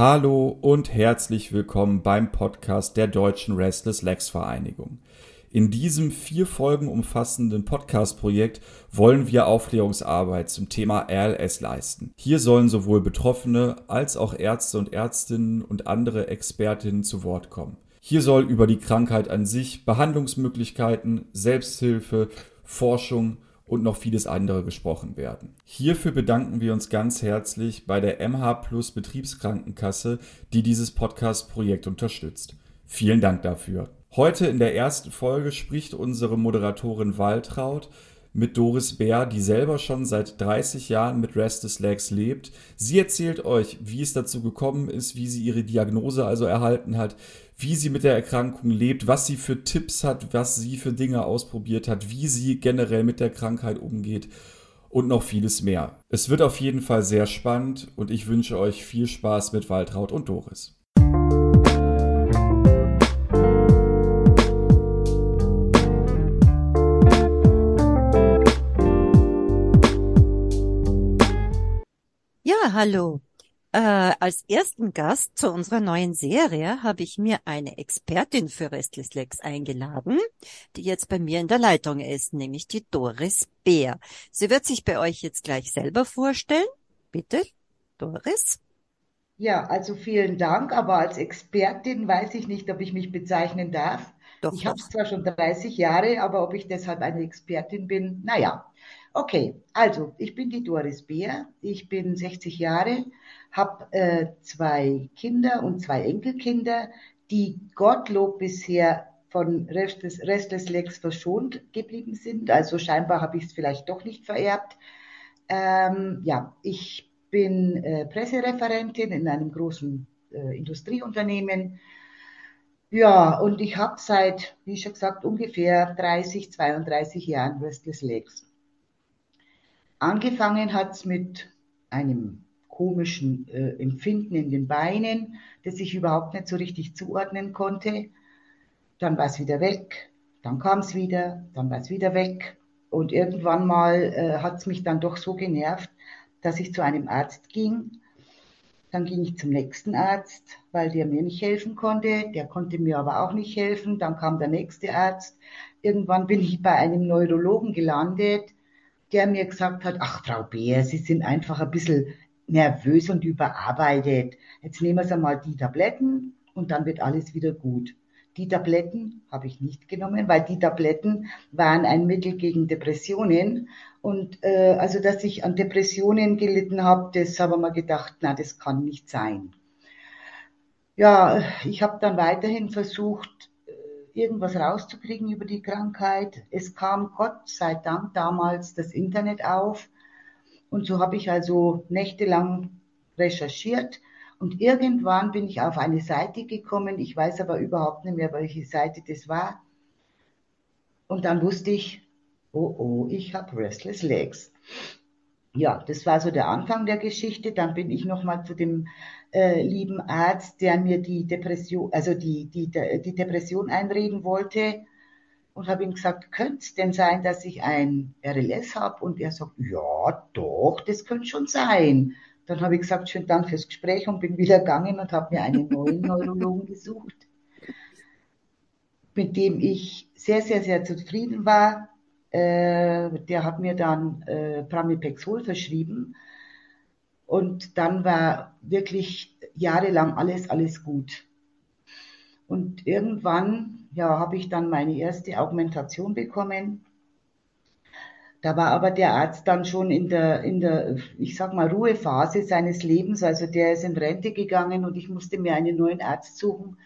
Hallo und herzlich willkommen beim Podcast der Deutschen Restless Legs Vereinigung. In diesem vier Folgen umfassenden Podcast-Projekt wollen wir Aufklärungsarbeit zum Thema RLS leisten. Hier sollen sowohl Betroffene als auch Ärzte und Ärztinnen und andere Expertinnen zu Wort kommen. Hier soll über die Krankheit an sich, Behandlungsmöglichkeiten, Selbsthilfe, Forschung und noch vieles andere gesprochen werden. Hierfür bedanken wir uns ganz herzlich bei der MH Plus Betriebskrankenkasse, die dieses Podcast-Projekt unterstützt. Vielen Dank dafür. Heute in der ersten Folge spricht unsere Moderatorin Waltraud mit Doris Bär, die selber schon seit 30 Jahren mit Restless Legs lebt. Sie erzählt euch, wie es dazu gekommen ist, wie sie ihre Diagnose also erhalten hat, wie sie mit der Erkrankung lebt, was sie für Tipps hat, was sie für Dinge ausprobiert hat, wie sie generell mit der Krankheit umgeht und noch vieles mehr. Es wird auf jeden Fall sehr spannend und ich wünsche euch viel Spaß mit Waltraud und Doris. Hallo. Äh, als ersten Gast zu unserer neuen Serie habe ich mir eine Expertin für Restless Legs eingeladen, die jetzt bei mir in der Leitung ist, nämlich die Doris Bär. Sie wird sich bei euch jetzt gleich selber vorstellen. Bitte, Doris. Ja, also vielen Dank, aber als Expertin weiß ich nicht, ob ich mich bezeichnen darf. Doch, Ich habe es zwar schon 30 Jahre, aber ob ich deshalb eine Expertin bin, naja. Okay, also ich bin die Doris Beer, ich bin 60 Jahre, habe äh, zwei Kinder und zwei Enkelkinder, die Gottlob bisher von Restless, Restless Legs verschont geblieben sind. Also scheinbar habe ich es vielleicht doch nicht vererbt. Ähm, ja, ich bin äh, Pressereferentin in einem großen äh, Industrieunternehmen. Ja, und ich habe seit, wie schon gesagt, ungefähr 30, 32 Jahren Restless Legs. Angefangen hat's mit einem komischen äh, Empfinden in den Beinen, das ich überhaupt nicht so richtig zuordnen konnte. Dann war es wieder weg, dann kam es wieder, dann war es wieder weg. Und irgendwann mal äh, hat es mich dann doch so genervt, dass ich zu einem Arzt ging. Dann ging ich zum nächsten Arzt, weil der mir nicht helfen konnte. Der konnte mir aber auch nicht helfen. Dann kam der nächste Arzt. Irgendwann bin ich bei einem Neurologen gelandet, der mir gesagt hat, ach Frau Beer, Sie sind einfach ein bisschen nervös und überarbeitet. Jetzt nehmen Sie mal die Tabletten und dann wird alles wieder gut. Die Tabletten habe ich nicht genommen, weil die Tabletten waren ein Mittel gegen Depressionen. Und äh, also, dass ich an Depressionen gelitten habe, das habe ich mir gedacht, na, das kann nicht sein. Ja, ich habe dann weiterhin versucht, irgendwas rauszukriegen über die Krankheit. Es kam Gott sei Dank damals das Internet auf und so habe ich also nächtelang recherchiert und irgendwann bin ich auf eine Seite gekommen. Ich weiß aber überhaupt nicht mehr, welche Seite das war. Und dann wusste ich, oh oh, ich habe Restless Legs. Ja, das war so der Anfang der Geschichte. Dann bin ich nochmal zu dem äh, lieben Arzt, der mir die Depression, also die, die, die Depression einreden wollte und habe ihm gesagt, könnte es denn sein, dass ich ein RLS habe? Und er sagt, ja, doch, das könnte schon sein. Dann habe ich gesagt, schönen Dank fürs Gespräch und bin wieder gegangen und habe mir einen neuen Neurologen gesucht, mit dem ich sehr, sehr, sehr zufrieden war. Äh, der hat mir dann äh, Pramipexol verschrieben und dann war wirklich jahrelang alles, alles gut. Und irgendwann, ja, habe ich dann meine erste Augmentation bekommen. Da war aber der Arzt dann schon in der, in der, ich sag mal, Ruhephase seines Lebens. Also der ist in Rente gegangen und ich musste mir einen neuen Arzt suchen.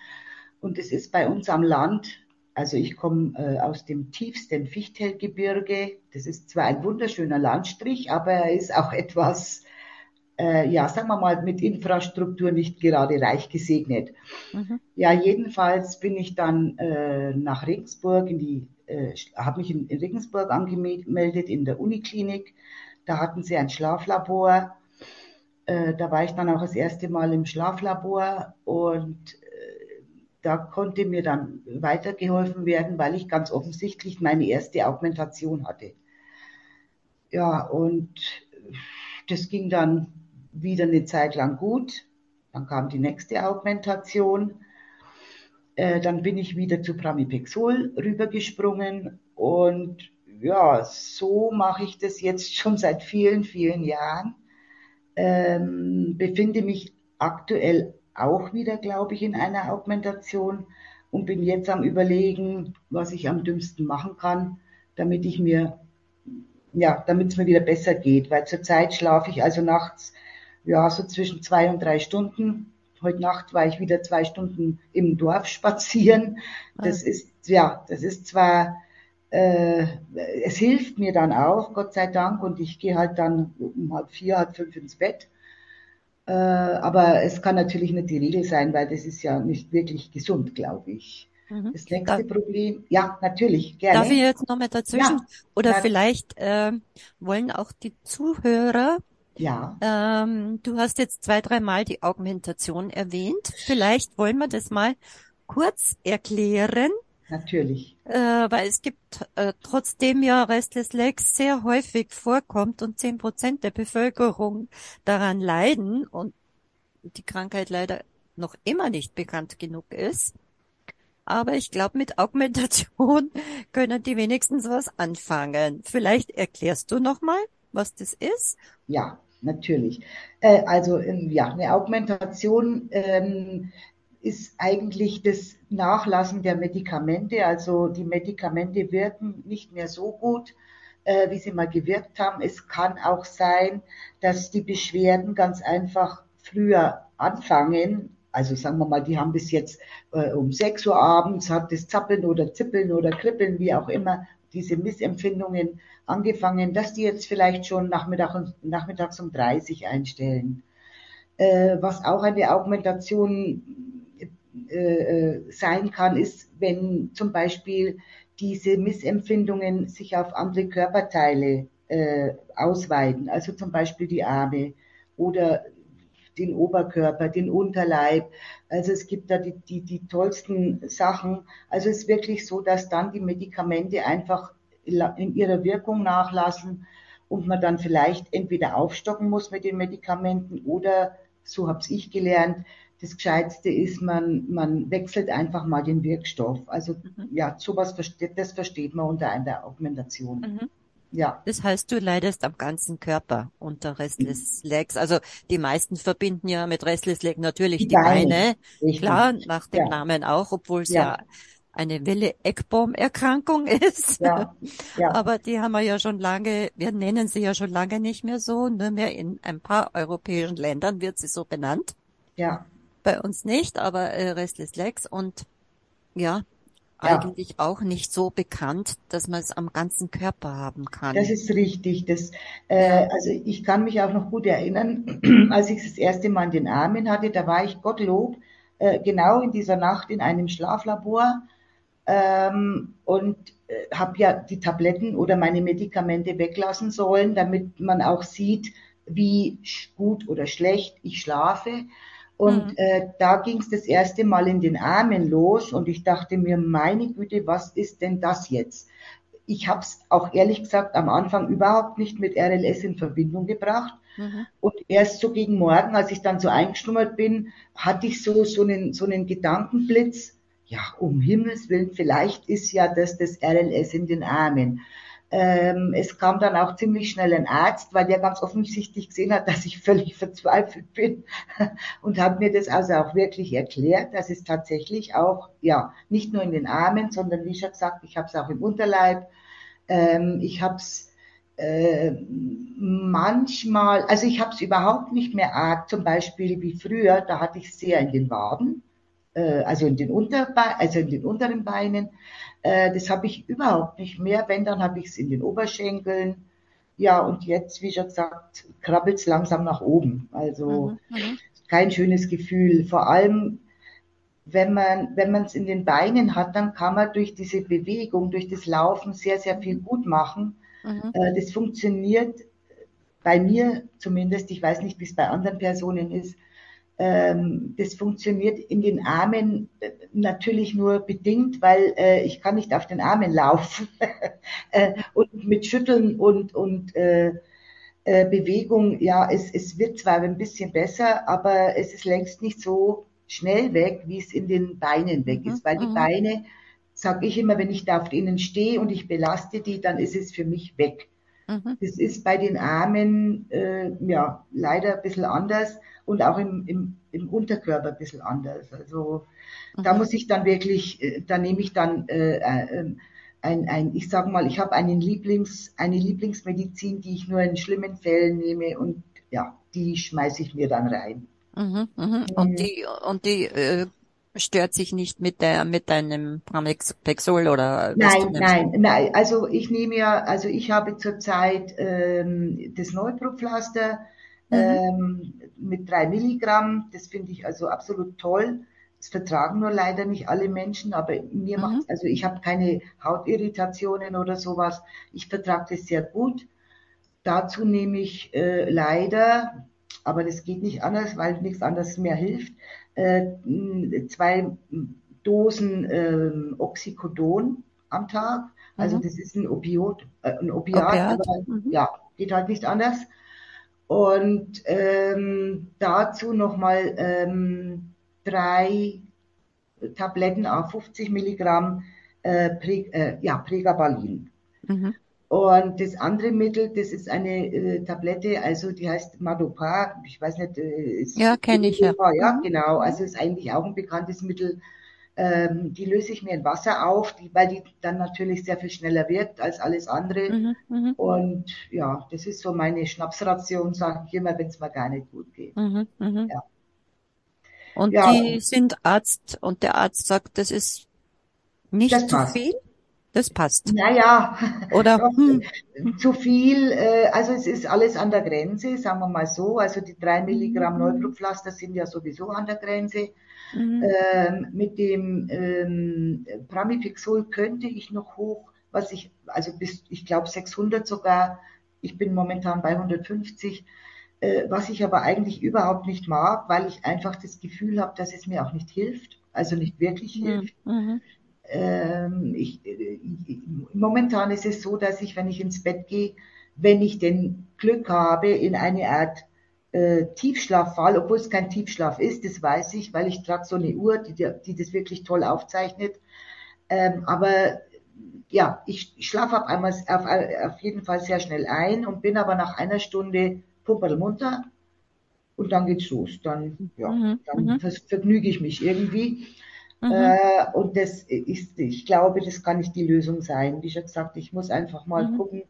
Und es ist bei uns am Land, also ich komme äh, aus dem tiefsten Fichtelgebirge. Das ist zwar ein wunderschöner Landstrich, aber er ist auch etwas, äh, ja, sagen wir mal, mit Infrastruktur nicht gerade reich gesegnet. Mhm. Ja, jedenfalls bin ich dann äh, nach Regensburg in die, äh, habe mich in, in Regensburg angemeldet in der Uniklinik. Da hatten sie ein Schlaflabor. Äh, da war ich dann auch das erste Mal im Schlaflabor und da konnte mir dann weitergeholfen werden, weil ich ganz offensichtlich meine erste Augmentation hatte. Ja, und das ging dann wieder eine Zeit lang gut. Dann kam die nächste Augmentation. Äh, dann bin ich wieder zu Pramipexol rübergesprungen und ja, so mache ich das jetzt schon seit vielen, vielen Jahren. Ähm, befinde mich aktuell auch wieder, glaube ich, in einer Augmentation und bin jetzt am Überlegen, was ich am dümmsten machen kann, damit ich mir, ja, damit es mir wieder besser geht, weil zurzeit schlafe ich also nachts, ja, so zwischen zwei und drei Stunden. Heute Nacht war ich wieder zwei Stunden im Dorf spazieren. Das ah. ist, ja, das ist zwar, äh, es hilft mir dann auch, Gott sei Dank, und ich gehe halt dann um halb vier, halb fünf ins Bett. Äh, aber es kann natürlich nicht die Regel sein, weil das ist ja nicht wirklich gesund, glaube ich. Mhm. Das nächste Darf, Problem, ja, natürlich, gerne. Darf ich jetzt noch mal dazwischen? Ja, Oder vielleicht äh, wollen auch die Zuhörer ja. Ähm, du hast jetzt zwei, dreimal die Augmentation erwähnt. Vielleicht wollen wir das mal kurz erklären. Natürlich. Äh, weil es gibt äh, trotzdem ja Restless Legs sehr häufig vorkommt und zehn Prozent der Bevölkerung daran leiden und die Krankheit leider noch immer nicht bekannt genug ist. Aber ich glaube, mit Augmentation können die wenigstens was anfangen. Vielleicht erklärst du nochmal, was das ist? Ja, natürlich. Äh, also ähm, ja, eine Augmentation ähm, ist eigentlich das Nachlassen der Medikamente. Also die Medikamente wirken nicht mehr so gut, äh, wie sie mal gewirkt haben. Es kann auch sein, dass die Beschwerden ganz einfach früher anfangen. Also sagen wir mal, die haben bis jetzt äh, um 6 Uhr abends, hat das Zappeln oder Zippeln oder Kribbeln, wie auch immer, diese Missempfindungen angefangen, dass die jetzt vielleicht schon Nachmittag, nachmittags um 30 einstellen. Äh, was auch eine Augmentation äh, äh, sein kann, ist, wenn zum Beispiel diese Missempfindungen sich auf andere Körperteile äh, ausweiten, also zum Beispiel die Arme oder den Oberkörper, den Unterleib. Also es gibt da die, die, die tollsten Sachen. Also es ist wirklich so, dass dann die Medikamente einfach in ihrer Wirkung nachlassen und man dann vielleicht entweder aufstocken muss mit den Medikamenten oder, so habe ich gelernt, das Gescheitste ist, man, man wechselt einfach mal den Wirkstoff. Also mhm. ja, sowas versteht, das versteht man unter einer Augmentation. Mhm. Ja. Das heißt, du leidest am ganzen Körper unter Restless Legs. Also die meisten verbinden ja mit Restless Leg natürlich die, die Beine. Beine. Klar, nach dem ja. Namen auch, obwohl es ja. ja eine Welle-Eckbaum-Erkrankung ist. Ja, ja. Aber die haben wir ja schon lange, wir nennen sie ja schon lange nicht mehr so, nur mehr in ein paar europäischen Ländern wird sie so benannt. Ja. Bei uns nicht, aber äh, Restless Legs und ja, ja, eigentlich auch nicht so bekannt, dass man es am ganzen Körper haben kann. Das ist richtig. Das, äh, also ich kann mich auch noch gut erinnern, als ich das erste Mal in den Armen hatte, da war ich Gottlob äh, genau in dieser Nacht in einem Schlaflabor ähm, und äh, habe ja die Tabletten oder meine Medikamente weglassen sollen, damit man auch sieht, wie gut oder schlecht ich schlafe. Und mhm. äh, da ging es das erste Mal in den Armen los und ich dachte mir, meine Güte, was ist denn das jetzt? Ich habe es auch ehrlich gesagt am Anfang überhaupt nicht mit RLS in Verbindung gebracht. Mhm. Und erst so gegen Morgen, als ich dann so eingeschnummert bin, hatte ich so, so, einen, so einen Gedankenblitz. Ja, um Himmels Willen, vielleicht ist ja das das RLS in den Armen. Ähm, es kam dann auch ziemlich schnell ein Arzt, weil der ganz offensichtlich gesehen hat, dass ich völlig verzweifelt bin und hat mir das also auch wirklich erklärt, dass es tatsächlich auch, ja, nicht nur in den Armen, sondern wie schon gesagt, ich habe es auch im Unterleib, ähm, ich habe es äh, manchmal, also ich habe es überhaupt nicht mehr arg, zum Beispiel wie früher, da hatte ich sehr in den Waden, also in den Unterbe also in den unteren Beinen. Äh, das habe ich überhaupt nicht mehr. Wenn, dann habe ich es in den Oberschenkeln. Ja, und jetzt, wie schon gesagt, krabbelt es langsam nach oben. Also mhm, mhm. kein schönes Gefühl. Vor allem, wenn man wenn man es in den Beinen hat, dann kann man durch diese Bewegung, durch das Laufen sehr, sehr viel gut machen. Mhm. Äh, das funktioniert bei mir zumindest, ich weiß nicht, wie es bei anderen Personen ist, das funktioniert in den Armen äh, natürlich nur bedingt, weil äh, ich kann nicht auf den Armen laufen äh, und mit Schütteln und und äh, Bewegung, ja, es, es wird zwar ein bisschen besser, aber es ist längst nicht so schnell weg, wie es in den Beinen weg ist, weil die Mhm. Beine, sage ich immer, wenn ich da auf ihnen stehe und ich belaste die, dann ist es für mich weg. Mhm. Das ist bei den Armen äh, ja leider ein bisschen anders und auch im, im, im Unterkörper ein bisschen anders. Also da Mhm. muss ich dann wirklich, äh, da nehme ich dann äh, äh, ein, ein, ich sage mal, ich habe einen Lieblings, eine Lieblingsmedizin, die ich nur in schlimmen Fällen nehme und ja, die schmeiße ich mir dann rein. Mhm. Mhm. Und die, und die äh, stört sich nicht mit der, mit deinem Pramexol oder Nein, nein, nein. Also ich nehme ja, also ich habe zurzeit ähm, das Neupropflaster Mhm. ähm, mit drei Milligramm. Das finde ich also absolut toll. Das vertragen nur leider nicht alle Menschen, aber mir Mhm. macht also ich habe keine Hautirritationen oder sowas. Ich vertrage das sehr gut. Dazu nehme ich äh, leider, aber das geht nicht anders, weil nichts anderes mehr hilft, äh, zwei Dosen ähm, Oxycodon am Tag. Also Mhm. das ist ein Opiat, äh, ein Opiat, Opiat. aber Mhm. ja, geht halt nicht anders. Und ähm, dazu nochmal ähm, drei Tabletten auf 50 Milligramm äh, Pre, äh, ja, Pregabalin. Mhm. Und das andere Mittel, das ist eine äh, Tablette, also die heißt Madopar. Ich weiß nicht, äh, ist Ja, kenne ich ja. ja, Mhm. genau. Also ist eigentlich auch ein bekanntes Mittel. Ähm, die löse ich mir in Wasser auf, die, weil die dann natürlich sehr viel schneller wirkt als alles andere. Mhm. Mhm. Und ja, das ist so meine Schnapsration, sage ich immer, wenn es mir gar nicht gut geht. Mhm. Mhm. Ja. Und Ja. die sind Arzt und der Arzt sagt, das ist nicht Das zu passt. viel? Das passt. Naja, Oder? Hm. zu viel, äh, also es ist alles an der Grenze, sagen wir mal so. Also die drei Milligramm Neupropflaster sind ja sowieso an der Grenze. Mhm. Ähm, mit dem ähm, Pramipixol könnte ich noch hoch, was ich, also bis, ich glaube 600 sogar. Ich bin momentan bei 150, äh, was ich aber eigentlich überhaupt nicht mag, weil ich einfach das Gefühl habe, dass es mir auch nicht hilft, also nicht wirklich hilft. Mhm. Mhm. Ähm, ich, äh, momentan ist es so, dass ich, wenn ich ins Bett gehe, wenn ich den Glück habe, in eine Art äh, Tiefschlaf falle, obwohl es kein Tiefschlaf ist, das weiß ich, weil ich trage so eine Uhr, die, die das wirklich toll aufzeichnet. Ähm, aber ja, ich, schlafe auf einmal auf, auf jeden Fall sehr schnell ein und bin aber nach einer Stunde pumperlmunter und dann geht's los. Dann, ja, Mhm. dann Mhm. ver vergnüge ich mich irgendwie. Mhm. Äh, und das ist, ich glaube, das kann nicht die Lösung sein. Wie schon gesagt, ich muss einfach mal Mhm. gucken,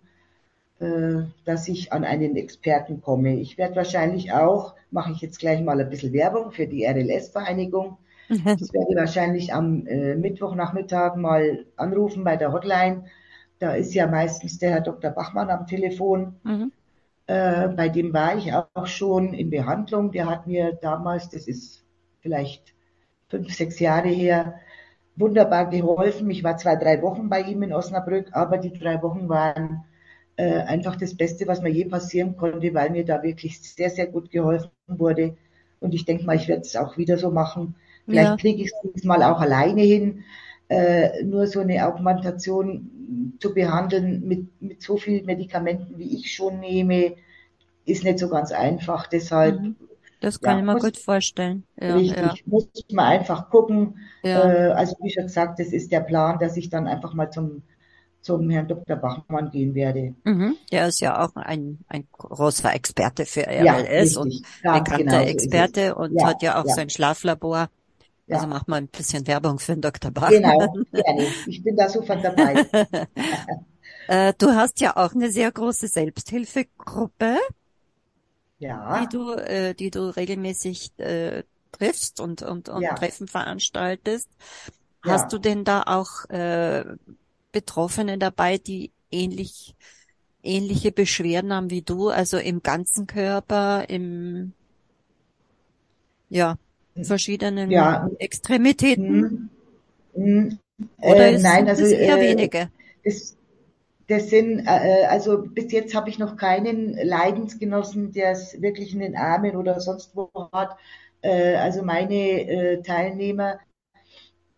dass ich an einen Experten komme. Ich werde wahrscheinlich auch, mache ich jetzt gleich mal ein bisschen Werbung für die RLS-Vereinigung. Ich werde wahrscheinlich am äh, Mittwochnachmittag mal anrufen bei der Hotline. Da ist ja meistens der Herr Dr. Bachmann am Telefon. Mhm. Äh, bei dem war ich auch schon in Behandlung. Der hat mir damals, das ist vielleicht fünf, sechs Jahre her, wunderbar geholfen. Ich war zwei, drei Wochen bei ihm in Osnabrück, aber die drei Wochen waren äh, einfach das Beste, was mir je passieren konnte, weil mir da wirklich sehr, sehr gut geholfen wurde. Und ich denke mal, ich werde es auch wieder so machen. Vielleicht Ja. kriege ich es diesmal auch alleine hin, äh, nur so eine Augmentation zu behandeln mit, mit so vielen Medikamenten, wie ich schon nehme, ist nicht so ganz einfach. Deshalb Mhm. Das kann Ja, ich mir muss- gut vorstellen. Ja, Richtig, ja, muss man einfach gucken. ja. Äh, also wie schon gesagt, das ist der Plan, dass ich dann einfach mal zum, zum Herrn Dr. Bachmann gehen werde. Mhm. Der ist ja auch ein, ein großer Experte für Ja, RLS und richtig, ganz bekannter genau so. Experte und Ja, hat ja auch ja. sein Schlaflabor. Ja. Also macht mal ein bisschen Werbung für den Dr. Bach. Genau, gerne. Ich bin da sofort dabei. Äh, du hast ja auch eine sehr große Selbsthilfegruppe, Ja, die du, äh, die du regelmäßig äh, triffst und, und, und Ja. Treffen veranstaltest. Ja. Hast du denn da auch äh, Betroffene dabei, die ähnlich ähnliche Beschwerden haben wie du, also im ganzen Körper, im ja, verschiedenen Ja. Extremitäten? Hm, hm, Oder äh, ist, nein, also eher äh, wenige? Das, das sind, äh, also bis jetzt habe ich noch keinen Leidensgenossen, der es wirklich in den Armen oder sonst wo hat. Äh, also meine äh, Teilnehmer,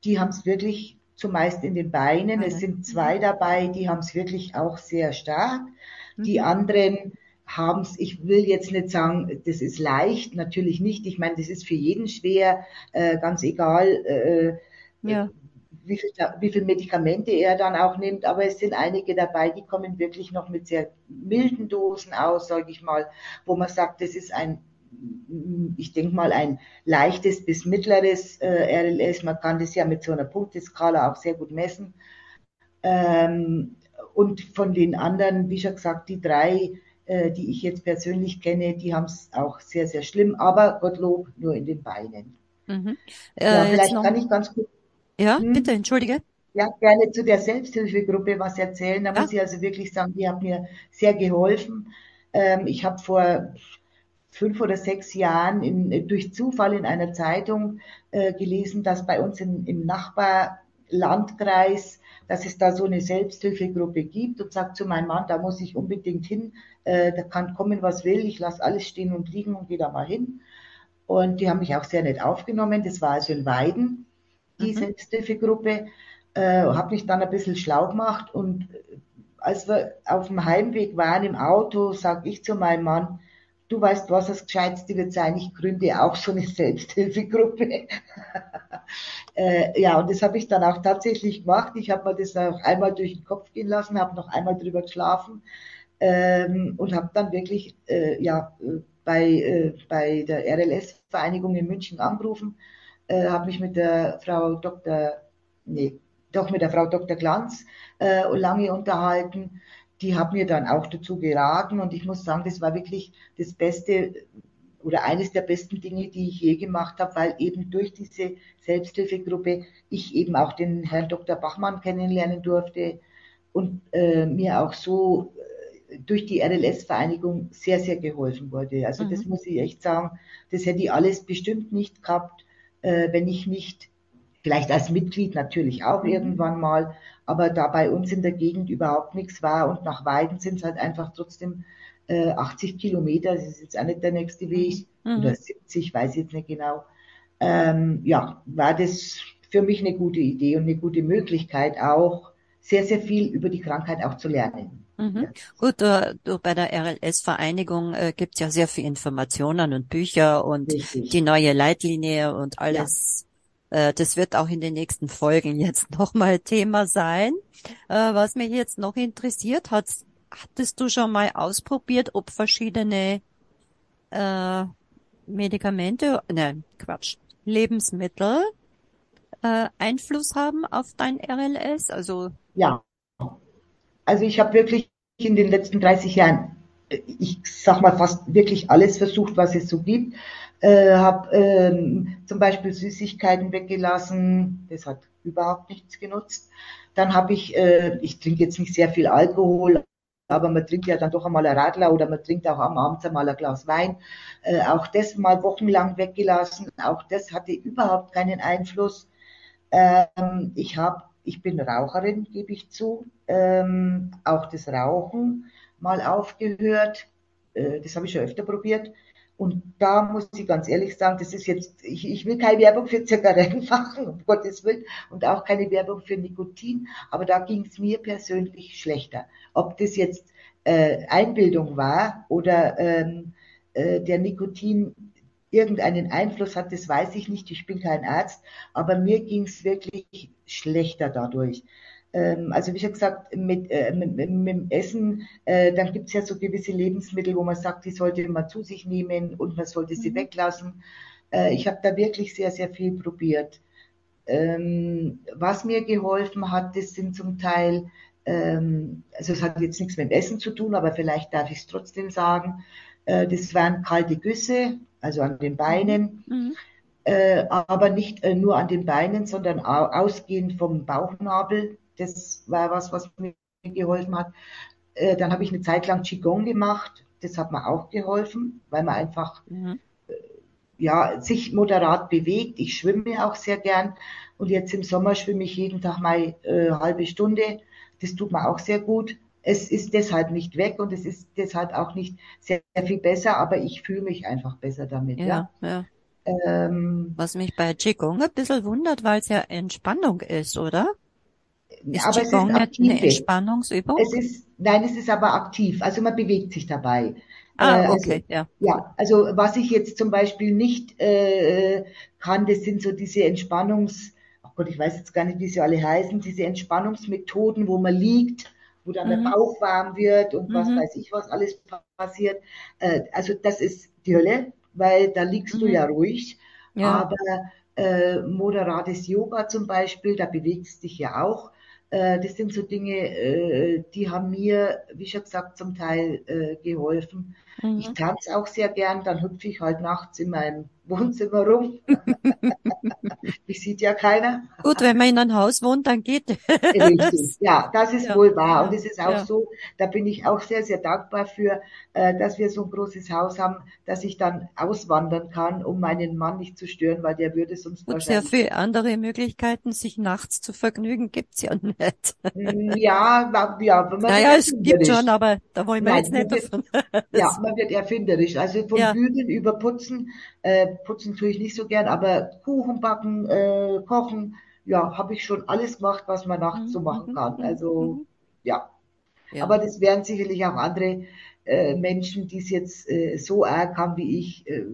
die haben es wirklich zumeist in den Beinen. Es Mhm. sind zwei dabei, die haben es wirklich auch sehr stark. Die Mhm. anderen haben es, ich will jetzt nicht sagen, das ist leicht, natürlich nicht. Ich meine, das ist für jeden schwer, äh, ganz egal, äh, ja. wie, viel, wie viel Medikamente er dann auch nimmt. Aber es sind einige dabei, die kommen wirklich noch mit sehr milden Dosen aus, sage ich mal, wo man sagt, das ist ein ich denke mal, ein leichtes bis mittleres äh, RLS. Man kann das ja mit so einer Punkteskala auch sehr gut messen. Ähm, und von den anderen, wie schon gesagt, die drei, äh, die ich jetzt persönlich kenne, die haben es auch sehr, sehr schlimm, aber Gottlob nur in den Beinen. Mhm. Äh, ja, vielleicht noch... kann ich ganz kurz. Ja, hm, bitte, entschuldige. Ja, gerne zu der Selbsthilfegruppe was erzählen. Da ja. muss ich also wirklich sagen, die hat mir sehr geholfen. Ähm, ich habe vor fünf oder sechs Jahren in, durch Zufall in einer Zeitung äh, gelesen, dass bei uns in, im Nachbarlandkreis, dass es da so eine Selbsthilfegruppe gibt und sagt zu meinem Mann, da muss ich unbedingt hin, äh, da kann kommen, was will, ich lasse alles stehen und liegen und gehe da mal hin. Und die haben mich auch sehr nett aufgenommen. Das war also in Weiden, die mhm. Selbsthilfegruppe. Äh, habe mich dann ein bisschen schlau gemacht und als wir auf dem Heimweg waren im Auto, sage ich zu meinem Mann, du weißt, was das Gescheitste wird sein, ich gründe auch so eine Selbsthilfegruppe. äh, ja, und das habe ich dann auch tatsächlich gemacht. Ich habe mir das auch einmal durch den Kopf gehen lassen, habe noch einmal drüber geschlafen ähm, und habe dann wirklich äh, ja, bei, äh, bei der RLS-Vereinigung in München angerufen, äh, habe mich mit der Frau Dr. Nee, doch mit der Frau Dr. Glanz äh, lange unterhalten die hat mir dann auch dazu geraten und ich muss sagen, das war wirklich das Beste oder eines der besten Dinge, die ich je gemacht habe, weil eben durch diese Selbsthilfegruppe ich eben auch den Herrn Dr. Bachmann kennenlernen durfte und äh, mir auch so äh, durch die RLS-Vereinigung sehr, sehr geholfen wurde. Also mhm. das muss ich echt sagen, das hätte ich alles bestimmt nicht gehabt, äh, wenn ich nicht vielleicht als Mitglied natürlich auch mhm. irgendwann mal, aber da bei uns in der Gegend überhaupt nichts war und nach Weiden sind es halt einfach trotzdem äh, 80 Kilometer, das ist jetzt auch nicht der nächste Weg, mhm. oder 70, weiß ich jetzt nicht genau. Ähm, ja, war das für mich eine gute Idee und eine gute Möglichkeit auch, sehr, sehr viel über die Krankheit auch zu lernen. Mhm. Ja. Gut, du, du, bei der RLS-Vereinigung äh, gibt ja sehr viel Informationen und Bücher und Richtig. die neue Leitlinie und alles äh, das wird auch in den nächsten Folgen jetzt nochmal Thema sein. Äh, was mich jetzt noch interessiert, hat, hattest du schon mal ausprobiert, ob verschiedene äh, Medikamente, ne, Quatsch, Lebensmittel äh, Einfluss haben auf dein RLS? Also ja, also ich habe wirklich in den letzten 30 Jahren, ich sag mal fast wirklich alles versucht, was es so gibt äh, habe ähm, zum Beispiel Süßigkeiten weggelassen, das hat überhaupt nichts genutzt. Dann habe ich, äh, ich trinke jetzt nicht sehr viel Alkohol, aber man trinkt ja dann doch einmal ein Radler oder man trinkt auch am Abend einmal ein Glas Wein. Äh, auch das mal wochenlang weggelassen, auch das hatte überhaupt keinen Einfluss. Ähm, ich habe, ich bin Raucherin, gebe ich zu, ähm, auch das Rauchen mal aufgehört. Äh, das habe ich schon öfter probiert. Und da muss ich ganz ehrlich sagen, das ist jetzt, ich, ich will keine Werbung für Zigaretten machen, um Gottes Willen, und auch keine Werbung für Nikotin, aber da ging es mir persönlich schlechter. Ob das jetzt äh, Einbildung war oder ähm, äh, der Nikotin irgendeinen Einfluss hat, das weiß ich nicht. Ich bin kein Arzt, aber mir ging es wirklich schlechter dadurch. Ähm, also wie schon gesagt, mit, äh, mit, mit, mit dem Essen, äh, dann gibt es ja so gewisse Lebensmittel, wo man sagt, die sollte man zu sich nehmen und man sollte sie mhm. weglassen. Äh, ich habe da wirklich sehr, sehr viel probiert. Ähm, was mir geholfen hat, das sind zum Teil, ähm, also es hat jetzt nichts mit dem Essen zu tun, aber vielleicht darf ich es trotzdem sagen, äh, das waren kalte Güsse, also an den Beinen. Mhm. Äh, aber nicht nur an den Beinen, sondern ausgehend vom Bauchnabel das war was, was mir geholfen hat. Äh, dann habe ich eine Zeit lang Qigong gemacht. Das hat mir auch geholfen, weil man einfach mhm. äh, ja, sich moderat bewegt. Ich schwimme auch sehr gern. Und jetzt im Sommer schwimme ich jeden Tag mal äh, halbe Stunde. Das tut mir auch sehr gut. Es ist deshalb nicht weg und es ist deshalb auch nicht sehr, sehr viel besser, aber ich fühle mich einfach besser damit. Ja, ja. ja. Ähm, Was mich bei Qigong ein bisschen wundert, weil es ja Entspannung ist, oder? Ist aber Qigong es ist aktiv. eine Entspannungsübung? Es ist, nein, es ist aber aktiv. Also man bewegt sich dabei. Ah, Äh, okay, also, ja. ja, also was ich jetzt zum Beispiel nicht äh, kann, das sind so diese Entspannungs, ach Gott, ich weiß jetzt gar nicht, wie sie alle heißen, diese Entspannungsmethoden, wo man liegt, wo dann der Mhm. Bauch warm wird und was Mhm. weiß ich, was alles passiert. Äh, also das ist die Hölle, weil da liegst du Mhm. ja ruhig. Ja. Aber äh, moderates Yoga zum Beispiel, da bewegst du dich ja auch. Äh, das sind so Dinge, äh, die haben mir, wie schon gesagt, zum Teil äh, geholfen. Ich Mhm. tanze auch sehr gern, dann hüpfe ich halt nachts in meinem Wohnzimmer rum. Mich sieht ja keiner. Gut, wenn man in einem Haus wohnt, dann geht das. ja, das ist Ja, wohl wahr. Und es ist auch ja. so, da bin ich auch sehr, sehr dankbar für, äh, dass wir so ein großes Haus haben, dass ich dann auswandern kann, um meinen Mann nicht zu stören, weil der würde sonst sehr wahrscheinlich viele andere Möglichkeiten, sich nachts zu vergnügen, gibt's ja nicht. Mm, Ja, ja, man wird Naja, es gibt schon, aber da wollen wir Nein, jetzt nicht man wird, davon. ja, man wird erfinderisch. Also von Ja, Bügeln über Putzen, äh, Putzen tue ich nicht so gern, aber Kuchen backen, äh, kochen, ja, habe ich schon alles gemacht, was man nachts so mhm, machen mhm, kann. mhm, Also ja, Ja, aber das wären sicherlich auch andere äh, Menschen, die es jetzt äh, so arg haben wie ich, äh,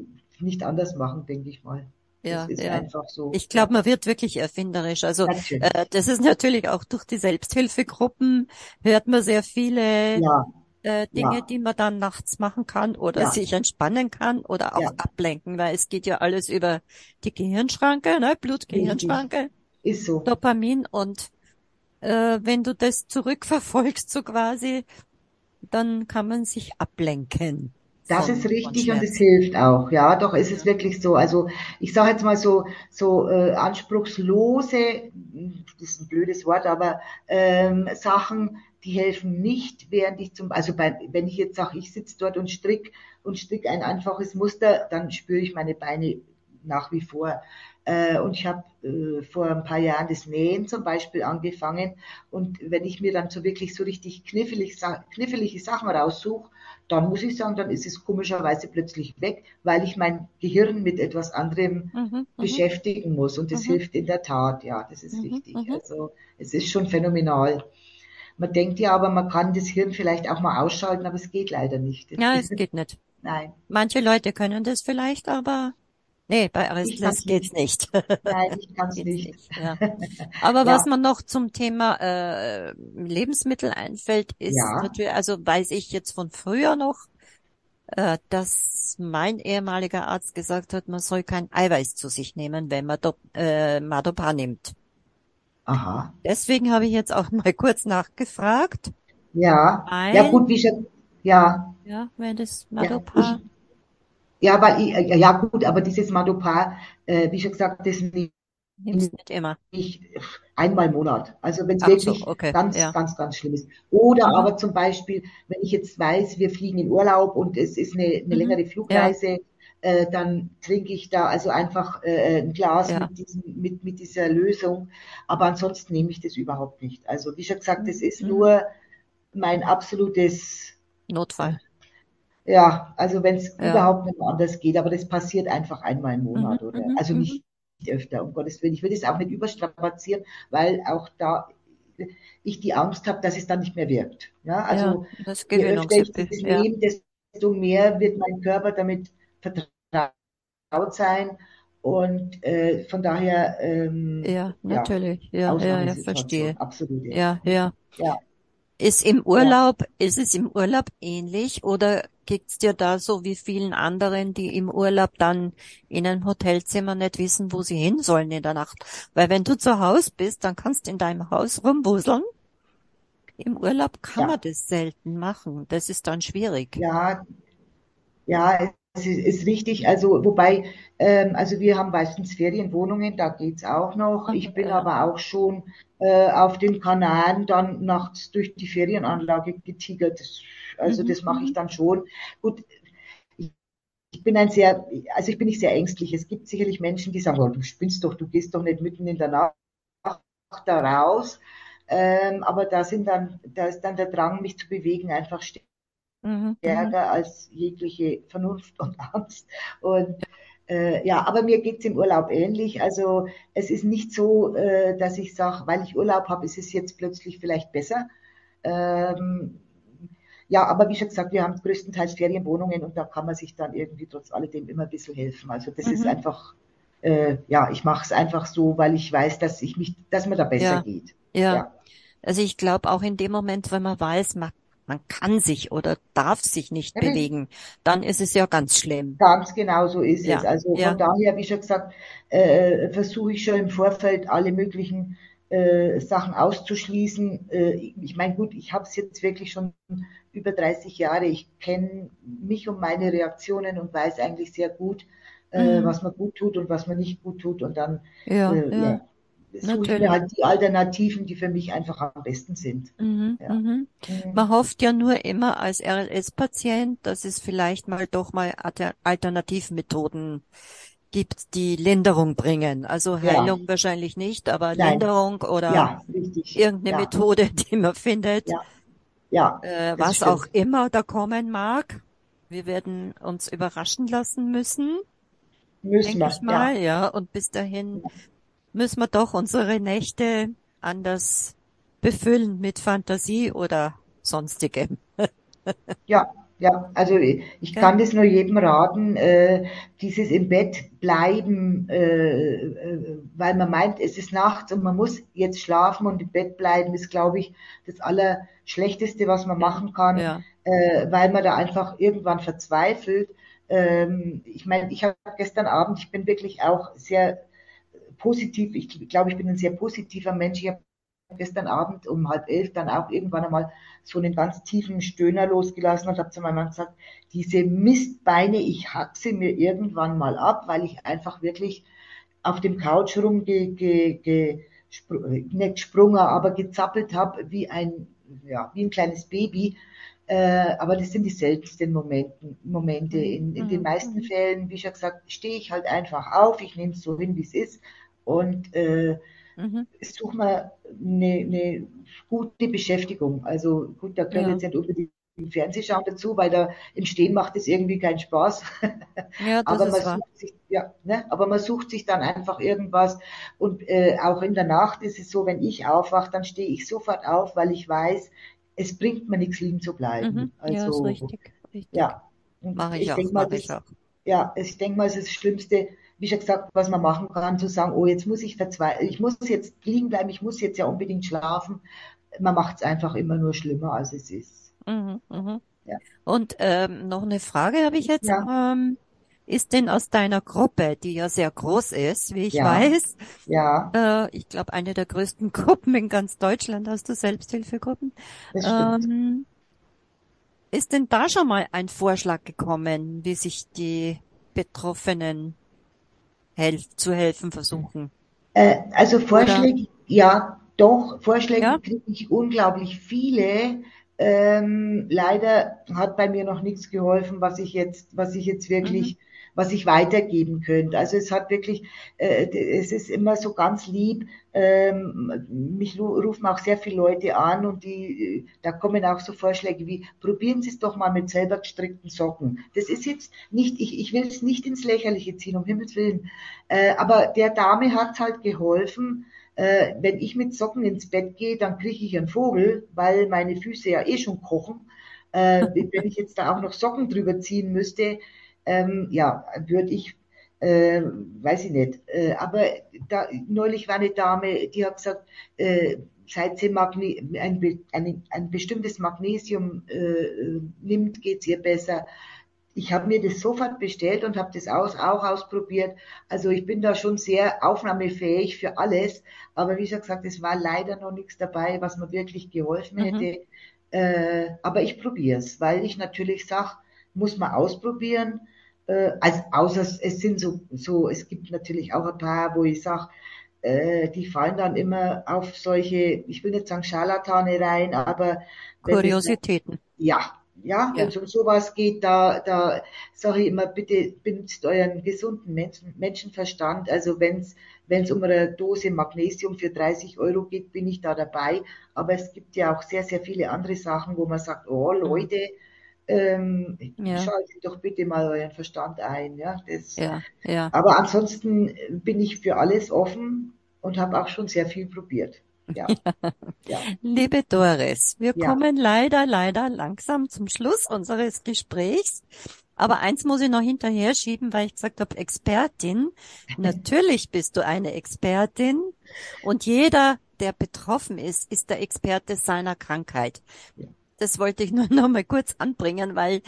nicht anders machen, denke ich mal. Ja, ist ja. einfach so. Ich glaube, man wird wirklich erfinderisch. Also natürlich. äh, das ist natürlich auch durch die Selbsthilfegruppen hört man sehr viele Ja, äh, Dinge, ja, die man dann nachts machen kann oder ja, sich entspannen kann oder auch ja, ablenken, weil es geht ja alles über die Gehirnschranke, ne? Blut-Gehirnschranke, Ist so. Dopamin und äh, wenn du das zurückverfolgst, so quasi, dann kann man sich ablenken Das ist von, richtig und es hilft auch. Ja, doch, es ist Ja. wirklich so. Also ich sage jetzt mal so, so äh, anspruchslose, das ist ein blödes Wort, aber ähm, Sachen, die helfen nicht, während ich zum, also bei, wenn ich jetzt sage, ich sitze dort und strick und strick ein einfaches Muster, dann spüre ich meine Beine nach wie vor. Äh, und ich habe äh, vor ein paar Jahren das Nähen zum Beispiel angefangen. Und wenn ich mir dann so wirklich so richtig knifflig, knifflige Sachen raussuche, dann muss ich sagen, dann ist es komischerweise plötzlich weg, weil ich mein Gehirn mit etwas anderem Mhm, mhm, beschäftigen muss. Und das mhm, hilft in der Tat, ja, das ist mhm, richtig. mhm. Also es ist schon phänomenal. Man denkt ja aber, man kann das Hirn vielleicht auch mal ausschalten, aber es geht leider nicht. Ja, es geht nicht. Nein, Manche Leute können das vielleicht, aber nee, bei kann's geht's nicht. nicht. Nein, ich kann's Geht's nicht. ja. Aber was Ja, mir noch zum Thema äh, Lebensmittel einfällt, ist ja, natürlich, also weiß ich jetzt von früher noch, äh, dass mein ehemaliger Arzt gesagt hat, man soll kein Eiweiß zu sich nehmen, wenn man Dop äh, Madopa nimmt. aha. Deswegen habe ich jetzt auch mal kurz nachgefragt, Ja, ja weil, gut, wie schon, ja, ja, wenn das ja, ich, Madopa, ja, weil ich, ja ja, gut, aber dieses Madopar, äh, wie schon gesagt, das nimmst nicht immer. ich einmal im Monat. Also wenn es Ach so, wirklich okay, ganz, ja. ganz, ganz schlimm ist. Oder Mhm, aber zum Beispiel, wenn ich jetzt weiß, wir fliegen in Urlaub und es ist eine, eine mhm, längere ja, Flugreise, äh, dann trinke ich da also einfach äh, ein Glas ja. mit diesem, mit, mit dieser Lösung. Aber ansonsten nehme ich das überhaupt nicht. Also wie schon gesagt, das Mhm, ist mhm. nur mein absolutes, Notfall. Ja, also wenn es Ja. überhaupt nicht anders geht, aber das passiert einfach einmal im Mhm, Monat oder, mhm, also mhm. nicht öfter, um Gottes Willen. Ich will das auch nicht überstrapazieren, weil auch da ich die Angst habe, dass es dann nicht mehr wirkt. Ja, Ja, also das je öfter ich dieses ja. nehme, desto mehr wird mein Körper damit vertraut sein und äh, von daher, ähm, Ja, ja, natürlich. Ja, ja, ja, verstehe. absolut, Ja, ja. ja, Ist im ja. Urlaub, ist es im Urlaub ähnlich oder geht's dir da so wie vielen anderen, die im Urlaub dann in einem Hotelzimmer nicht wissen, wo sie hin sollen in der Nacht? Weil wenn du zu Hause bist, dann kannst du in deinem Haus rumwuseln. Im Urlaub kann Ja, man das selten machen. Das ist dann schwierig. ja, Ja, es ist, richtig. Also, wobei, ähm, also wir haben meistens Ferienwohnungen, da geht's auch noch. Ich bin aber auch schon äh, auf den Kanaren dann nachts durch die Ferienanlage getigert. Das, also Mhm, das mache ich mhm. dann schon. Gut, ich, bin ein sehr, also ich bin nicht sehr ängstlich. Es gibt sicherlich Menschen, die sagen, oh, du spinnst doch, du gehst doch nicht mitten in der Nacht da raus. Ähm, aber da sind dann, da ist dann der Drang, mich zu bewegen, einfach Mhm, mhm. stärker als jegliche Vernunft und Angst. Und äh, ja, aber mir geht's im Urlaub ähnlich. Also es ist nicht so, äh, dass ich sage, weil ich Urlaub habe, ist es jetzt plötzlich vielleicht besser. Ähm, ja, aber wie schon gesagt, wir haben größtenteils Ferienwohnungen und da kann man sich dann irgendwie trotz alledem immer ein bisschen helfen. Also das Mhm. ist einfach, äh, ja, ich mache es einfach so, weil ich weiß, dass ich mich, dass mir da besser Ja. geht. Ja. Ja. Also ich glaube auch in dem Moment, wenn man weiß, man, man kann sich oder darf sich nicht Mhm. bewegen, dann ist es ja ganz schlimm. Ganz genau so ist Ja, es. Also ja. von daher, wie schon gesagt, äh, versuche ich schon im Vorfeld alle möglichen äh, Sachen auszuschließen. Äh, ich meine, gut, ich habe es jetzt wirklich schon über 30 Jahre. Ich kenne mich und meine Reaktionen und weiß eigentlich sehr gut, äh, Mhm. was mir gut tut und was mir nicht gut tut. Und dann Ja, äh, ja. Ja, suche mir halt die Alternativen, die für mich einfach am besten sind. Mhm, Ja. mhm. Mhm. Man hofft ja nur immer als RLS-Patient, dass es vielleicht mal doch mal Alter- Alternativmethoden gibt, die Linderung bringen. Also Ja. Heilung wahrscheinlich nicht, aber Nein. Linderung oder Ja, irgendeine Ja, Methode, die man findet, ja, ja, äh, was auch stimmt. immer da kommen mag. Wir werden uns überraschen lassen müssen, Müssen denke wir, ich ja. mal, ja. Und bis dahin müssen wir doch unsere Nächte anders befüllen mit Fantasie oder sonstigem. Ja, ja, also ich kann das nur jedem raten, äh, dieses im Bett bleiben, äh, äh, weil man meint, es ist nachts und man muss jetzt schlafen und im Bett bleiben, ist, glaube ich, das Allerschlechteste, was man machen kann, Ja, äh, weil man da einfach irgendwann verzweifelt. Ähm, ich meine, ich habe gestern Abend, ich bin wirklich auch sehr positiv, ich glaube, ich bin ein sehr positiver Mensch. Ich habe gestern Abend um halb elf dann auch irgendwann einmal so einen ganz tiefen Stöhner losgelassen und habe zu meinem Mann gesagt, diese Mistbeine, ich hack sie mir irgendwann mal ab, weil ich einfach wirklich auf dem Couch rumge, ge, ge, spr- nicht gesprungen, aber gezappelt habe wie ein, ja, wie ein kleines Baby. Äh, aber das sind die seltensten Momenten, Momente. In, in den Mhm, meisten mhm. Fällen, wie schon gesagt, stehe ich halt einfach auf, ich nehme es so hin, wie es ist und äh, Mhm. suche mir eine, eine gute Beschäftigung. Also gut, da gehört Ja. jetzt nicht unbedingt Fernsehschauen dazu, weil da im Stehen macht es irgendwie keinen Spaß. Ja, Aber man wahr. sucht sich, ja, ne, aber man sucht sich dann einfach irgendwas. Und äh, auch in der Nacht ist es so, wenn ich aufwache, dann stehe ich sofort auf, weil ich weiß, es bringt mir nichts liegen zu Mhm. bleiben. Ja, ist Also richtig, richtig. ja, Mache ich ich auch, mal, mache ich das, auch. ja, ich denke mal, es ist das Schlimmste, wie schon gesagt, was man machen kann, zu sagen, oh, jetzt muss ich verzweifeln, ich muss jetzt liegen bleiben, ich muss jetzt ja unbedingt schlafen. Man macht es einfach immer nur schlimmer, als es ist. Mhm, mhm. Ja, Und ähm, noch eine Frage habe ich jetzt. ja, Ähm, ist denn aus deiner Gruppe, die ja sehr groß ist, wie ich ja, weiß, ja, äh, ich glaube, eine der größten Gruppen in ganz Deutschland hast du Selbsthilfegruppen, ähm, ist denn da schon mal ein Vorschlag gekommen, wie sich die Betroffenen helf zu helfen versuchen? Äh, also Oder? Vorschläge, ja, doch, Vorschläge Ja? kriege ich unglaublich viele. Ähm, leider hat bei mir noch nichts geholfen, was ich jetzt, was ich jetzt Mhm. wirklich, was ich weitergeben könnte. Also es hat wirklich, äh, es ist immer so ganz lieb. Ähm, mich rufen auch sehr viele Leute an und die, da kommen auch so Vorschläge wie, probieren Sie es doch mal mit selber gestrickten Socken. Das ist jetzt nicht, ich, ich will es nicht ins Lächerliche ziehen, um Himmels Willen. Äh, aber der Dame hat halt geholfen, äh, wenn ich mit Socken ins Bett gehe, dann kriege ich einen Vogel, weil meine Füße ja eh schon kochen. Äh, wenn ich jetzt da auch noch Socken drüber ziehen müsste, ähm, ja, würde ich, äh, weiß ich nicht. Äh, aber da, neulich war eine Dame, die hat gesagt, äh, seit sie Magne ein, ein, ein bestimmtes Magnesium äh, nimmt, geht's ihr besser. Ich habe mir das sofort bestellt und habe das aus, auch ausprobiert. Also ich bin da schon sehr aufnahmefähig für alles. Aber wie schon gesagt, es war leider noch nichts dabei, was mir wirklich geholfen Mhm. hätte. Äh, aber ich probiere es, weil ich natürlich sage, muss man ausprobieren. Äh, also außer es sind so, so, es gibt natürlich auch ein paar, wo ich sage, äh, die fallen dann immer auf solche, ich will nicht sagen Scharlatane rein, aber Kuriositäten. ja, ja, wenn es um sowas geht, da, da sage ich immer, bitte benutzt euren gesunden Menschen, Menschenverstand. Also wenn es wenn es um eine Dose Magnesium für 30 Euro geht, bin ich da dabei. Aber es gibt ja auch sehr, sehr viele andere Sachen, wo man sagt, oh. Leute, ähm, Ja, schaltet doch bitte mal euren Verstand ein. Ja, das, ja, ja. aber ansonsten bin ich für alles offen und habe auch schon sehr viel probiert. Ja. ja. Liebe Doris, wir Ja. kommen leider, leider langsam zum Schluss unseres Gesprächs. Aber eins muss ich noch hinterher schieben, weil ich gesagt habe, Expertin. Natürlich bist du eine Expertin und jeder, der betroffen ist, ist der Experte seiner Krankheit. Ja. Das wollte ich nur noch mal kurz anbringen, weil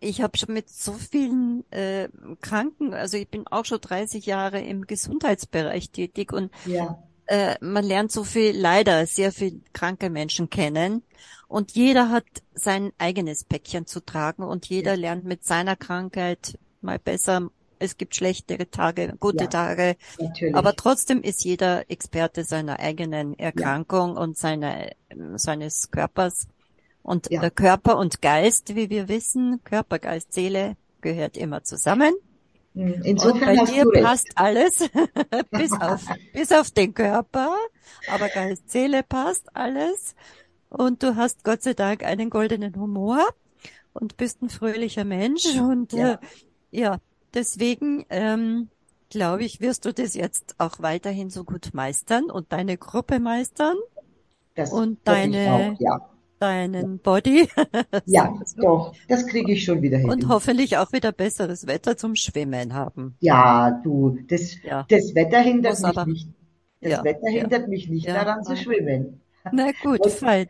ich habe schon mit so vielen äh, Kranken, also ich bin auch schon 30 Jahre im Gesundheitsbereich tätig und Ja. Äh, man lernt so viel, leider sehr viel kranke Menschen kennen und jeder hat sein eigenes Päckchen zu tragen und jeder lernt mit seiner Krankheit mal besser. Es gibt schlechtere Tage, gute Ja. Tage, Natürlich. aber trotzdem ist jeder Experte seiner eigenen Erkrankung und seiner, seines Körpers. Und Ja. der Körper und Geist, wie wir wissen, Körper, Geist, Seele gehört immer zusammen. Hm, Und Insofern bei hast dir du recht. passt alles, bis auf, bis auf den Körper, aber Geist, Seele passt alles. Und du hast Gott sei Dank einen goldenen Humor und bist ein fröhlicher Mensch. Und Ja. äh, ja, deswegen ähm, glaube ich, wirst du das jetzt auch weiterhin so gut meistern und deine Gruppe meistern, Das und deine- auch, ja. Deinen Body. Ja, doch, das kriege ich schon wieder hin. Und hoffentlich auch wieder besseres Wetter zum Schwimmen haben. Ja, du, das, Ja. das Wetter hindert Muss mich aber- nicht. Das Ja, Wetter ja. hindert mich nicht Ja, daran zu ja. schwimmen. Na gut, Und- fein.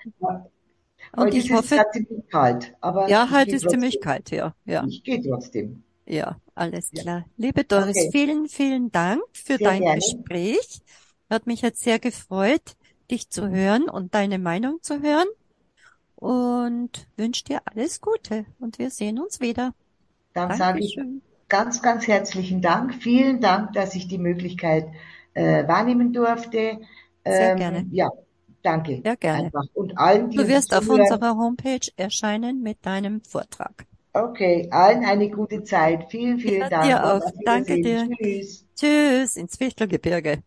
Und ich ist es hoffe, zwar ziemlich kalt, aber ja, gehe ist ziemlich kalt, ja, ja, Ich gehe trotzdem. ja, alles Ja. klar. Liebe Doris, Okay. vielen, vielen Dank für Sehr dein gerne. Gespräch. Hat mich jetzt sehr gefreut, dich zu hören und deine Meinung zu hören. Und wünsche dir alles Gute und wir sehen uns wieder. Dann sage ich ganz, ganz herzlichen Dank. Vielen Dank, dass ich die Möglichkeit äh, wahrnehmen durfte. Sehr Ähm, gerne. Ja, danke. Sehr gerne. Einfach. Und allen, die Du wirst auf unserer Homepage erscheinen mit deinem Vortrag. Okay, allen eine gute Zeit. Vielen, vielen Ja, Dank. dir auch. Danke dir. Tschüss. Tschüss ins Fichtelgebirge.